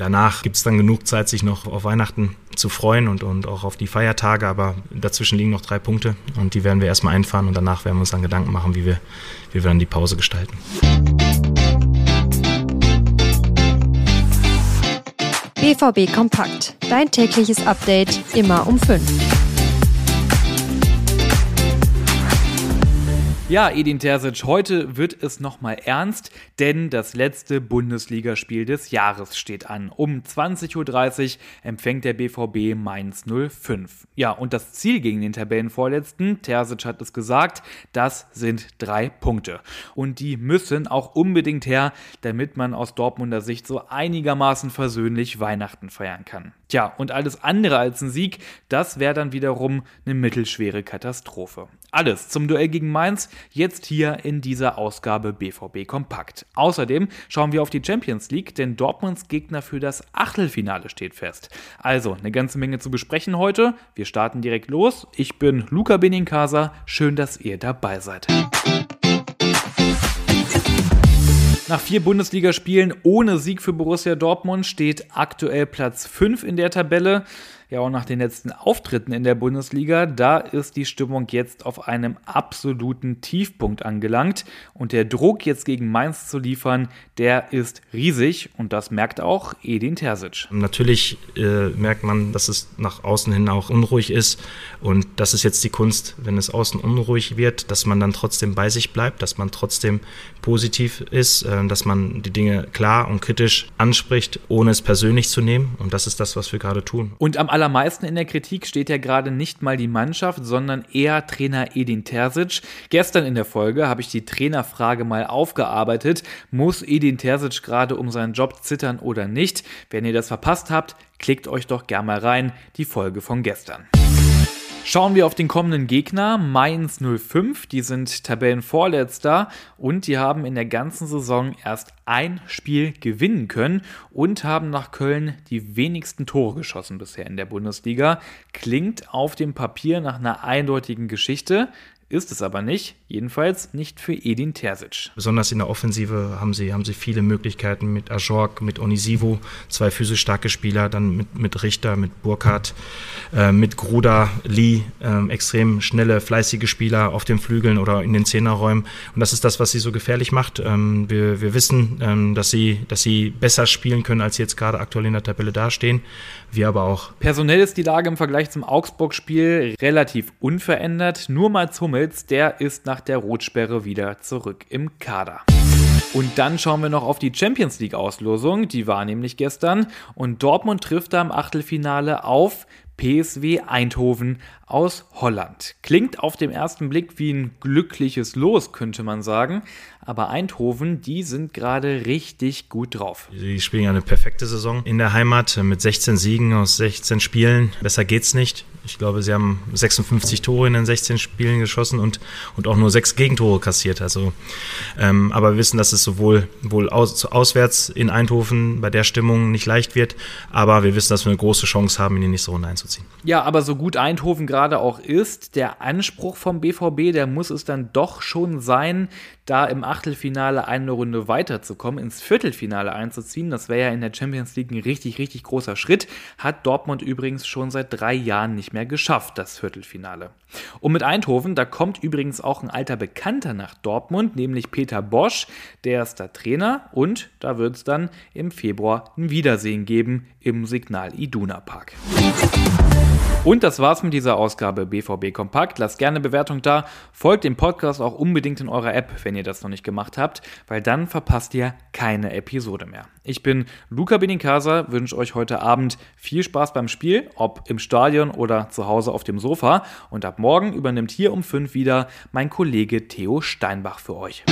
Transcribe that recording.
Danach gibt es dann genug Zeit, sich noch auf Weihnachten zu freuen und, und auch auf die Feiertage, aber dazwischen liegen noch drei Punkte und die werden wir erstmal einfahren und danach werden wir uns dann Gedanken machen, wie wir, wie wir dann die Pause gestalten. BVB Kompakt. Dein tägliches Update immer um 5. Ja, Edin Terzic, heute wird es nochmal ernst, denn das letzte Bundesligaspiel des Jahres steht an. Um 20.30 Uhr empfängt der BVB Mainz 05. Ja, und das Ziel gegen den Tabellenvorletzten, Terzic hat es gesagt, das sind drei Punkte. Und die müssen auch unbedingt her, damit man aus Dortmunder Sicht so einigermaßen versöhnlich Weihnachten feiern kann. Tja, und alles andere als ein Sieg, das wäre dann wiederum eine mittelschwere Katastrophe. Alles zum Duell gegen Mainz, jetzt hier in dieser Ausgabe BVB Kompakt. Außerdem schauen wir auf die Champions League, denn Dortmunds Gegner für das Achtelfinale steht fest. Also eine ganze Menge zu besprechen heute. Wir starten direkt los. Ich bin Luca Benincasa. Schön, dass ihr dabei seid. Nach vier Bundesligaspielen ohne Sieg für Borussia Dortmund steht aktuell Platz 5 in der Tabelle. Ja, und nach den letzten Auftritten in der Bundesliga, da ist die Stimmung jetzt auf einem absoluten Tiefpunkt angelangt. Und der Druck, jetzt gegen Mainz zu liefern, der ist riesig. Und das merkt auch Edin Terzic. Natürlich äh, merkt man, dass es nach außen hin auch unruhig ist. Und das ist jetzt die Kunst, wenn es außen unruhig wird, dass man dann trotzdem bei sich bleibt, dass man trotzdem positiv ist, äh, dass man die Dinge klar und kritisch anspricht, ohne es persönlich zu nehmen. Und das ist das, was wir gerade tun. Und am allermeisten in der Kritik steht ja gerade nicht mal die Mannschaft, sondern eher Trainer Edin Terzic. Gestern in der Folge habe ich die Trainerfrage mal aufgearbeitet. Muss Edin Terzic gerade um seinen Job zittern oder nicht? Wenn ihr das verpasst habt, klickt euch doch gerne mal rein, die Folge von gestern. Schauen wir auf den kommenden Gegner, Mainz 05. Die sind Tabellenvorletzter und die haben in der ganzen Saison erst ein Spiel gewinnen können und haben nach Köln die wenigsten Tore geschossen bisher in der Bundesliga. Klingt auf dem Papier nach einer eindeutigen Geschichte. Ist es aber nicht, jedenfalls nicht für Edin Terzic. Besonders in der Offensive haben sie, haben sie viele Möglichkeiten mit Ajork, mit Onisivo, zwei physisch starke Spieler, dann mit, mit Richter, mit Burkhardt, äh, mit Gruda, Lee, äh, extrem schnelle, fleißige Spieler auf den Flügeln oder in den Zehnerräumen. Und das ist das, was sie so gefährlich macht. Ähm, wir, wir wissen, ähm, dass, sie, dass sie besser spielen können, als sie jetzt gerade aktuell in der Tabelle dastehen. Wir aber auch. Personell ist die Lage im Vergleich zum Augsburg-Spiel relativ unverändert. Nur Mats Hummel Hummels, der ist nach der Rotsperre wieder zurück im Kader. Und dann schauen wir noch auf die Champions League Auslosung, die war nämlich gestern und Dortmund trifft da im Achtelfinale auf PSW Eindhoven aus Holland. Klingt auf den ersten Blick wie ein glückliches Los, könnte man sagen. Aber Eindhoven, die sind gerade richtig gut drauf. Sie spielen eine perfekte Saison in der Heimat mit 16 Siegen aus 16 Spielen. Besser geht's nicht. Ich glaube, sie haben 56 Tore in den 16 Spielen geschossen und, und auch nur sechs Gegentore kassiert. Also, ähm, aber wir wissen, dass es sowohl wohl aus, auswärts in Eindhoven bei der Stimmung nicht leicht wird, aber wir wissen, dass wir eine große Chance haben, in die nächste Runde einzuziehen. Ja, aber so gut Eindhoven gerade auch ist, der Anspruch vom BVB, der muss es dann doch schon sein, da im Achtelfinale eine Runde weiterzukommen, ins Viertelfinale einzuziehen. Das wäre ja in der Champions League ein richtig, richtig großer Schritt. Hat Dortmund übrigens schon seit drei Jahren nicht mehr geschafft, das Viertelfinale. Und mit Eindhoven, da kommt übrigens auch ein alter Bekannter nach Dortmund, nämlich Peter Bosch. Der ist der Trainer und da wird es dann im Februar ein Wiedersehen geben im Signal Iduna Park. Und das war's mit dieser Ausgabe BVB Kompakt. Lasst gerne Bewertung da. Folgt dem Podcast auch unbedingt in eurer App, wenn ihr das noch nicht gemacht habt, weil dann verpasst ihr keine Episode mehr. Ich bin Luca Benincasa, wünsche euch heute Abend viel Spaß beim Spiel, ob im Stadion oder zu Hause auf dem Sofa. Und ab morgen übernimmt hier um 5 wieder mein Kollege Theo Steinbach für euch.